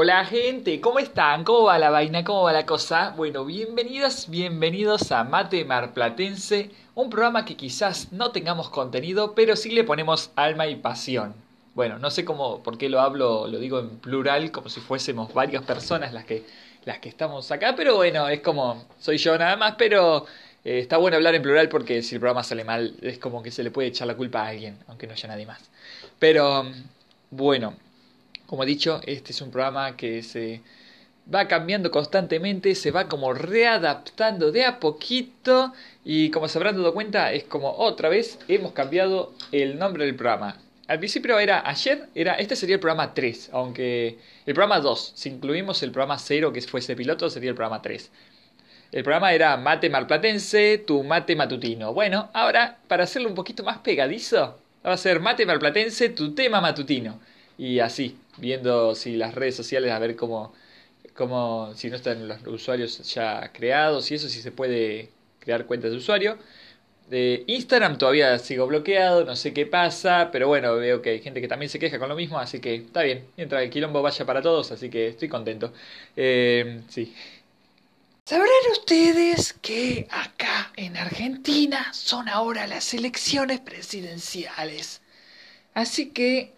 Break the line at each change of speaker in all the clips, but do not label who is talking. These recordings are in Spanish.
Hola gente, ¿cómo están? ¿Cómo va la vaina? ¿Cómo va la cosa? Bueno, bienvenidas, bienvenidos a Mate Marplatense, un programa que quizás no tengamos contenido, pero sí le ponemos alma y pasión. Bueno, no sé cómo, por qué lo hablo, lo digo en plural, como si fuésemos varias personas las que, las que estamos acá, pero bueno, es como, soy yo nada más, pero eh, está bueno hablar en plural porque si el programa sale mal, es como que se le puede echar la culpa a alguien, aunque no haya nadie más. Pero, bueno, como he dicho, este es un programa que se va cambiando constantemente, se va como readaptando de a poquito y como se habrán dado cuenta es como otra vez hemos cambiado el nombre del programa. Al principio era ayer, era este sería el programa 3, aunque el programa 2, si incluimos el programa 0 que fuese piloto sería el programa 3. El programa era Mate Marplatense, tu mate matutino. Bueno, ahora para hacerlo un poquito más pegadizo, va a ser Mate Marplatense, tu tema matutino. Y así, viendo si las redes sociales a ver cómo, cómo si no están los usuarios ya creados y eso, si se puede crear cuentas de usuario. De Instagram todavía sigo bloqueado, no sé qué pasa, pero bueno, veo que hay gente que también se queja con lo mismo, así que está bien, mientras el quilombo vaya para todos, así que estoy contento. Eh, sí.
¿Sabrán ustedes que acá en Argentina son ahora las elecciones presidenciales?
Así que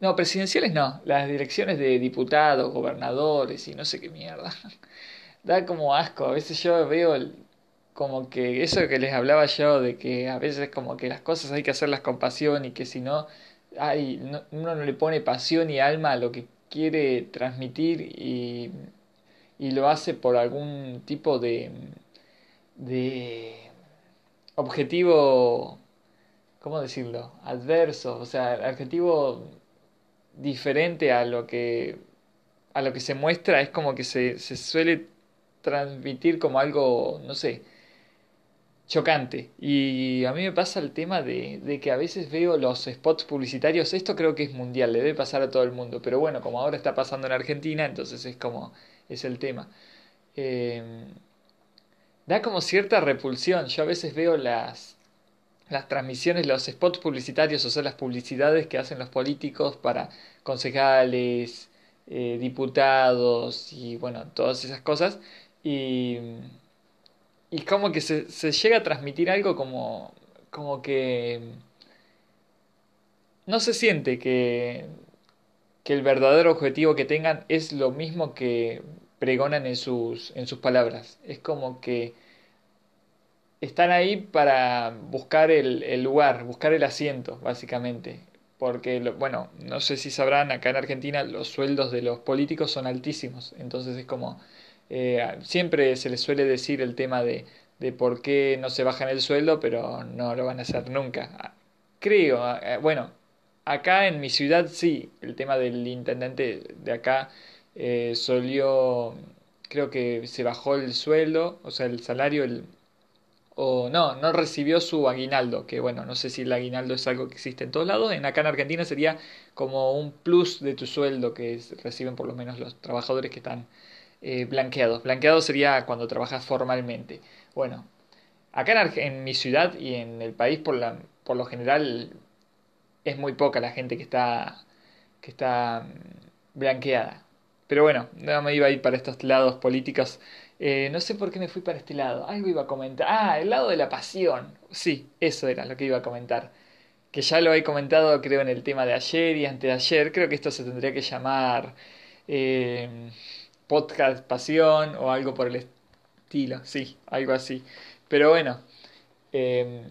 no, presidenciales no. Las direcciones de diputados, gobernadores y no sé qué mierda. Da como asco. A veces yo veo como que eso que les hablaba yo de que a veces como que las cosas hay que hacerlas con pasión y que si no, hay, uno no le pone pasión y alma a lo que quiere transmitir y, y lo hace por algún tipo de, de objetivo, ¿cómo decirlo? Adverso, o sea, adjetivo diferente a lo que a lo que se muestra es como que se, se suele transmitir como algo, no sé, chocante. Y a mí me pasa el tema de, de, que a veces veo los spots publicitarios, esto creo que es mundial, le debe pasar a todo el mundo, pero bueno, como ahora está pasando en Argentina, entonces es como, es el tema. Eh, da como cierta repulsión, yo a veces veo las, las transmisiones, los spots publicitarios, o sea, las publicidades que hacen los políticos para concejales, eh, diputados y bueno, todas esas cosas. Y, y como que se, se llega a transmitir algo como, como que no se siente que, que el verdadero objetivo que tengan es lo mismo que pregonan en sus, en sus palabras. Es como que están ahí para buscar el, el lugar, buscar el asiento, básicamente. Porque, bueno, no sé si sabrán, acá en Argentina los sueldos de los políticos son altísimos. Entonces es como, eh, siempre se les suele decir el tema de, de por qué no se bajan el sueldo, pero no lo van a hacer nunca. Creo, bueno, acá en mi ciudad sí, el tema del intendente de acá eh, solió, creo que se bajó el sueldo, o sea, el salario, el, o no, no recibió su aguinaldo, que bueno, no sé si el aguinaldo es algo que existe en todos lados, en acá en Argentina sería como un plus de tu sueldo que reciben por lo menos los trabajadores que están eh, blanqueados. Blanqueado sería cuando trabajas formalmente. Bueno, acá en, en, mi ciudad y en el país por, la, por lo general es muy poca la gente que está, que está mm, blanqueada. Pero bueno, no me iba a ir para estos lados políticos eh, no sé por qué me fui para este lado. Algo iba a comentar. Ah, el lado de la pasión. Sí, eso era lo que iba a comentar. Que ya lo he comentado creo en el tema de ayer y antes de ayer. Creo que esto se tendría que llamar eh, podcast pasión o algo por el estilo. Sí, algo así. Pero bueno. Eh,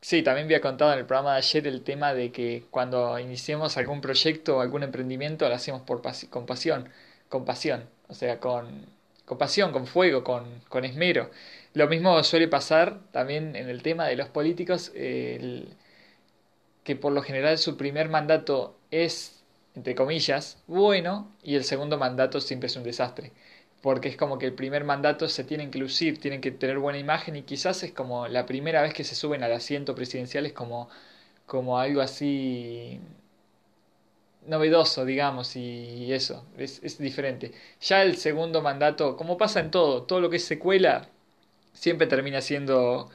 sí, también había contado en el programa de ayer el tema de que cuando iniciemos algún proyecto o algún emprendimiento lo hacemos por con pasión. Con pasión. O sea, con con pasión, con fuego, con, con esmero. Lo mismo suele pasar también en el tema de los políticos, que por lo general su primer mandato es, entre comillas, bueno y el segundo mandato siempre es un desastre. Porque es como que el primer mandato se tienen que lucir, tienen que tener buena imagen y quizás es como la primera vez que se suben al asiento presidencial es como, como algo así novedoso, digamos, y eso, es, diferente. Ya el segundo mandato, como pasa en todo, todo lo que es secuela, siempre termina siendo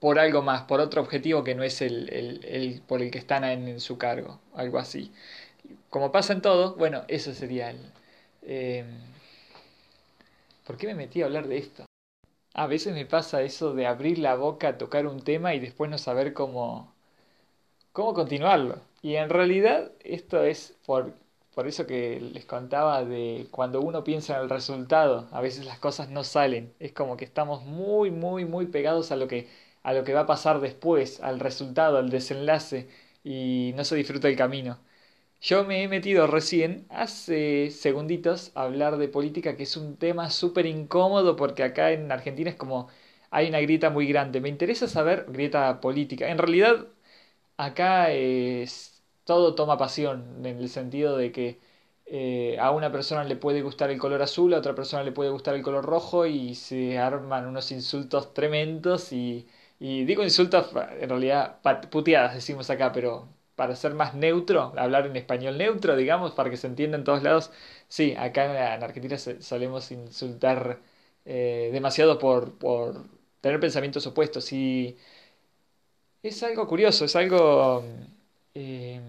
por algo más, por otro objetivo que no es el, el, por el que están en, su cargo, algo así. como pasa en todo, bueno, eso sería el... Eh, ¿Por qué me metí a hablar de esto? A veces me pasa eso de abrir la boca, tocar un tema y después no saber cómo, cómo continuarlo. Y en realidad esto es por, por eso que les contaba de cuando uno piensa en el resultado, a veces las cosas no salen. Es como que estamos muy, muy, muy pegados a lo que, a lo que va a pasar después, al resultado, al desenlace, y no se disfruta el camino. Yo me he metido recién, hace segunditos, a hablar de política, que es un tema súper incómodo porque acá en Argentina es como hay una grieta muy grande. Me interesa saber, grieta política. En realidad, acá es, todo toma pasión, en el sentido de que eh, a una persona le puede gustar el color azul, a otra persona le puede gustar el color rojo y se arman unos insultos tremendos y, digo insultos, en realidad puteadas decimos acá, pero para ser más neutro, hablar en español neutro, digamos, para que se entienda en todos lados. Sí, acá en, Argentina solemos insultar eh, demasiado por, por tener pensamientos opuestos. Y es algo curioso, es algo... Eh,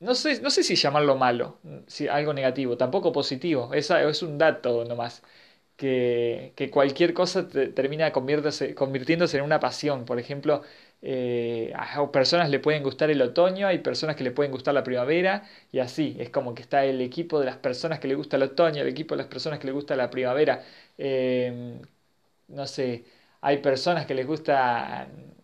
no, sé, no sé si llamarlo malo, si algo negativo, tampoco positivo, es, es un dato nomás. Que, que cualquier cosa termina convirtiéndose en una pasión. Por ejemplo, eh, a personas le pueden gustar el otoño, hay personas que le pueden gustar la primavera y así, es como que está el equipo de las personas que le gusta el otoño, el equipo de las personas que le gusta la primavera. Em, no sé, hay personas que les gustan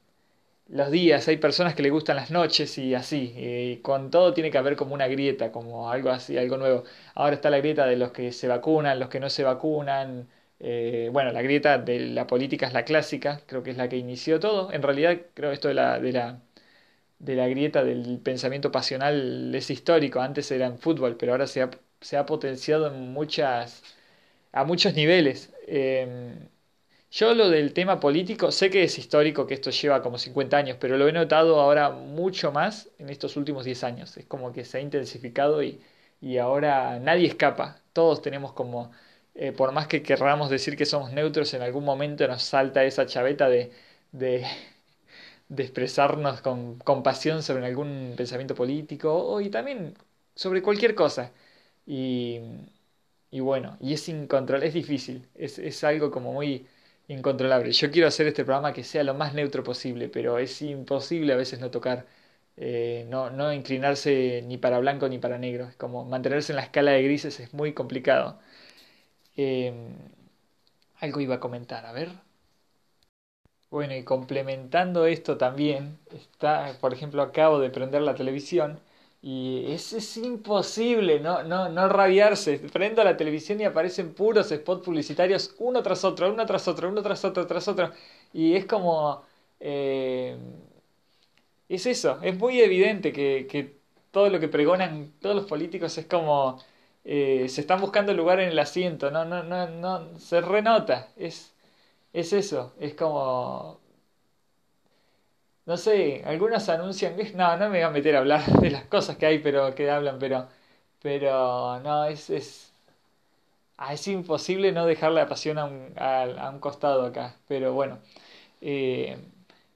los días, hay personas que les gustan las noches y así. y con todo tiene que haber como una grieta, como algo así, algo nuevo. Ahora está la grieta de los que se vacunan, los que no se vacunan. Eh, bueno, la grieta de la política es la clásica, creo que es la que inició todo. En realidad, creo esto de la, de la, de la grieta del pensamiento pasional es histórico. Antes era en fútbol, pero ahora se ha, se ha potenciado en muchas, a muchos niveles. Em, yo lo del tema político, sé que es histórico, que esto lleva como 50 años, pero lo he notado ahora mucho más en estos últimos 10 años. Es como que se ha intensificado y, y ahora nadie escapa. Todos tenemos como eh, por más que querramos decir que somos neutros, en algún momento nos salta esa chaveta de, de, de expresarnos con compasión sobre algún pensamiento político o, y también sobre cualquier cosa. Y, y bueno, y es incontrolable, es difícil, es, es algo como muy incontrolable. Yo quiero hacer este programa que sea lo más neutro posible, pero es imposible a veces no tocar, eh, no, no inclinarse ni para blanco ni para negro. Es como mantenerse en la escala de grises es muy complicado. Em, algo iba a comentar, a ver. Bueno, y complementando esto también, está, por ejemplo, acabo de prender la televisión y es, es imposible no, no, no rabiarse. Prendo la televisión y aparecen puros spots publicitarios uno tras otro, uno tras otro, uno tras otro, tras otro. Y es como... Eh, es eso, es muy evidente que, que todo lo que pregonan todos los políticos es como eh, se están buscando lugar en el asiento, no, no, no, no, se renota, es, es eso, es como, no sé, algunos anuncian, no, no me voy a meter a hablar de las cosas que hay, pero que hablan, pero, pero, no, es, es, ah, es imposible no dejarle la pasión a un, a, un costado acá, pero bueno, eh,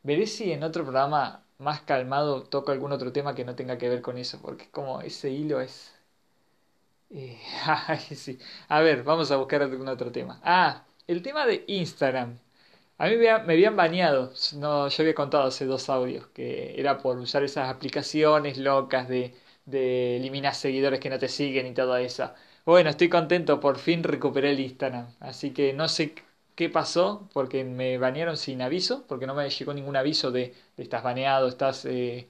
veré si en otro programa más calmado toco algún otro tema que no tenga que ver con eso, porque como ese hilo es eh, sí. A ver, vamos a buscar algún otro tema. Ah, el tema de Instagram. A mí me, habían baneado, no, yo había contado hace dos audios, que era por usar esas aplicaciones locas de, de eliminar seguidores que no te siguen y todo eso. Bueno, estoy contento, por fin recuperé el Instagram. Así que no sé qué pasó, porque me banearon sin aviso, porque no me llegó ningún aviso de, de estás baneado, estás eh,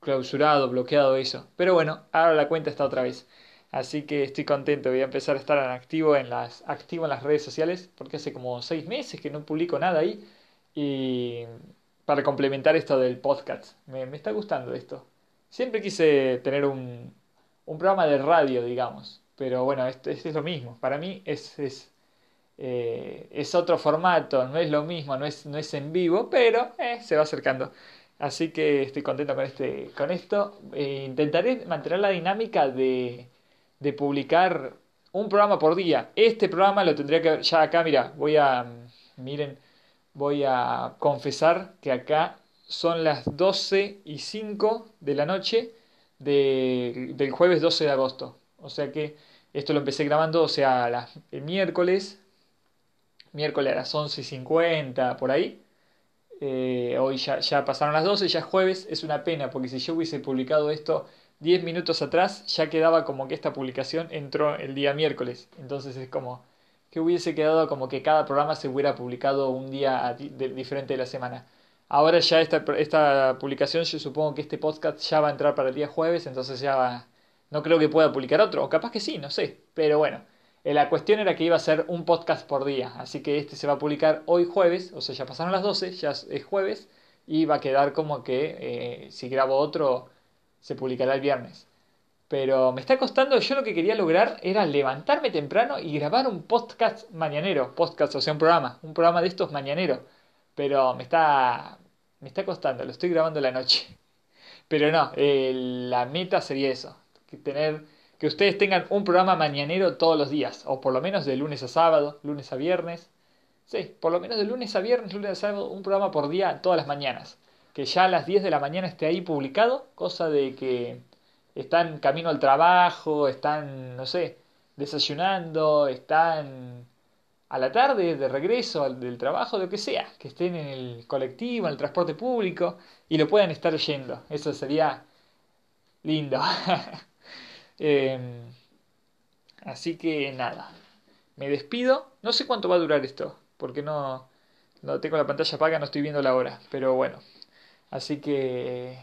clausurado, bloqueado, eso. Pero bueno, ahora la cuenta está otra vez. Así que estoy contento, voy a empezar a estar activo en las, activo en las redes sociales, porque hace como seis meses que no publico nada ahí. Y para complementar esto del podcast, me, está gustando esto. Siempre quise tener un, un programa de radio, digamos, pero bueno, esto, es lo mismo. Para mí es, es, eh, es, otro formato, no es lo mismo, no es, no es en vivo, pero eh, se va acercando. Así que estoy contento con, este, con esto. Eh, intentaré mantener la dinámica de de publicar un programa por día. Este programa lo tendría que ya acá, mira, voy a miren, voy a confesar que acá son las 12 y 5 de la noche de, del jueves 12 de agosto. O sea que esto lo empecé grabando, o sea, el miércoles, miércoles a las 11.50, por ahí. Eh, hoy ya, ya pasaron las 12, ya es jueves, es una pena, porque si yo hubiese publicado esto 10 minutos atrás, ya quedaba como que esta publicación entró el día miércoles. Entonces es como que hubiese quedado como que cada programa se hubiera publicado un día diferente de la semana. Ahora ya esta, esta publicación, yo supongo que este podcast ya va a entrar para el día jueves, entonces ya va, no creo que pueda publicar otro, o capaz que sí, no sé, pero bueno. Eh, la cuestión era que iba a ser un podcast por día, así que este se va a publicar hoy jueves, o sea, ya pasaron las 12, ya es jueves, y va a quedar como que eh, si grabo otro se publicará el viernes. Pero me está costando, yo lo que quería lograr era levantarme temprano y grabar un podcast mañanero, podcast, o sea, un programa, un programa de estos mañaneros. Pero me está, me está costando, lo estoy grabando la noche. Pero no, la meta sería eso, que tener que ustedes tengan un programa mañanero todos los días, o por lo menos de lunes a sábado, lunes a viernes. Sí, por lo menos de lunes a viernes, lunes a sábado, un programa por día todas las mañanas. Que ya a las 10 de la mañana esté ahí publicado, cosa de que están camino al trabajo, están, no sé, desayunando, están a la tarde de regreso del trabajo, lo que sea, que estén en el colectivo, en el transporte público y lo puedan estar oyendo. Eso sería lindo. Em, así que nada, me despido. No sé cuánto va a durar esto, porque no, no tengo la pantalla apaga, no estoy viendo la hora, pero bueno. Así que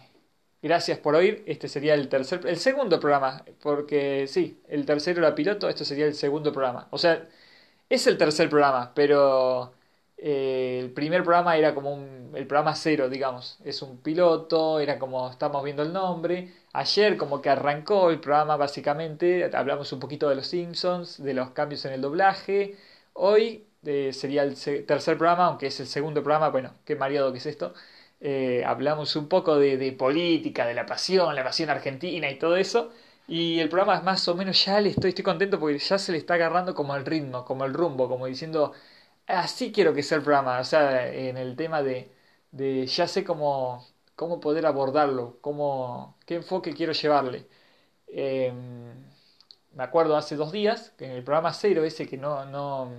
gracias por oír. Este sería el tercer, segundo programa, porque sí, el tercero era piloto, esto sería el segundo programa. O sea, es el tercer programa, pero eh, el primer programa era como un, el programa cero, digamos. Es un piloto, era como estamos viendo el nombre. Ayer como que arrancó el programa básicamente, hablamos un poquito de los Simpsons, de los cambios en el doblaje. Hoy eh, sería el tercer programa, aunque es el segundo programa, bueno, qué mareado que es esto. Eh, hablamos un poco de, política, de la pasión, la pasión argentina y todo eso. Y el programa es más o menos ya le estoy, estoy contento porque ya se le está agarrando como el ritmo, como el rumbo, como diciendo, así quiero que sea el programa. O sea, en el tema de, de ya sé cómo, cómo poder abordarlo, cómo, qué enfoque quiero llevarle. Em, me acuerdo hace dos días que en el programa cero ese que no, no,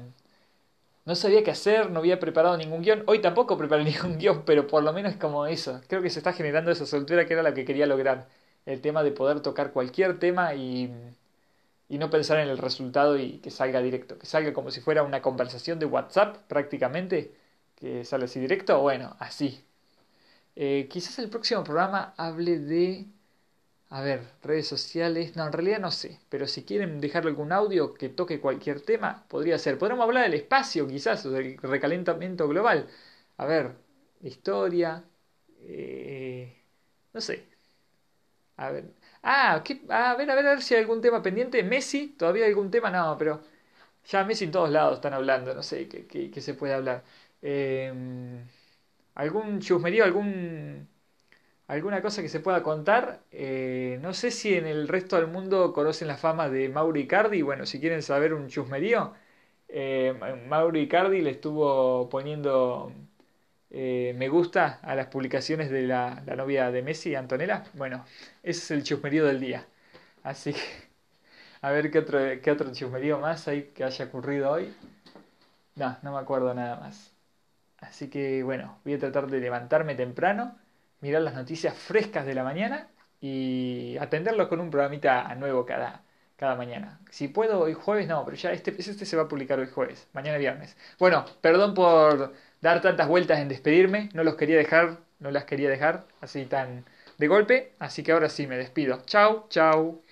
no sabía qué hacer, no había preparado ningún guion. Hoy tampoco preparé ningún guion, pero por lo menos como eso. Creo que se está generando esa soltura que era la que quería lograr. El tema de poder tocar cualquier tema y, y no pensar en el resultado y que salga directo. Que salga como si fuera una conversación de WhatsApp prácticamente. Que sale así directo. Bueno, así. Eh, quizás el próximo programa hable de a ver, redes sociales. No, en realidad no sé. Pero si quieren dejarle algún audio que toque cualquier tema, podría ser. Podríamos hablar del espacio, quizás, o del recalentamiento global. A ver, historia. Eh, no sé. A ver. Ah, a ver, a ver, a ver si hay algún tema pendiente. Messi, todavía hay algún tema, no, pero ya Messi en todos lados están hablando, no sé qué, se puede hablar. Eh, algún chusmerío, algún alguna cosa que se pueda contar. Eh, no sé si en el resto del mundo conocen la fama de Mauri Icardi. Bueno, si quieren saber un chusmerío, eh, Mauri Icardi le estuvo poniendo eh, me gusta a las publicaciones de la, novia de Messi, Antonella. Bueno, ese es el chusmerío del día. Así que, a ver qué otro, qué otro chusmerío más hay que haya ocurrido hoy. No, no me acuerdo nada más. Así que bueno, voy a tratar de levantarme temprano mirar las noticias frescas de la mañana y atenderlos con un programita nuevo cada, cada mañana. Si puedo hoy jueves, no, pero ya este, este se va a publicar hoy jueves, mañana viernes. Bueno, perdón por dar tantas vueltas en despedirme, no los quería dejar, no las quería dejar así tan de golpe, así que ahora sí me despido. Chau, chau.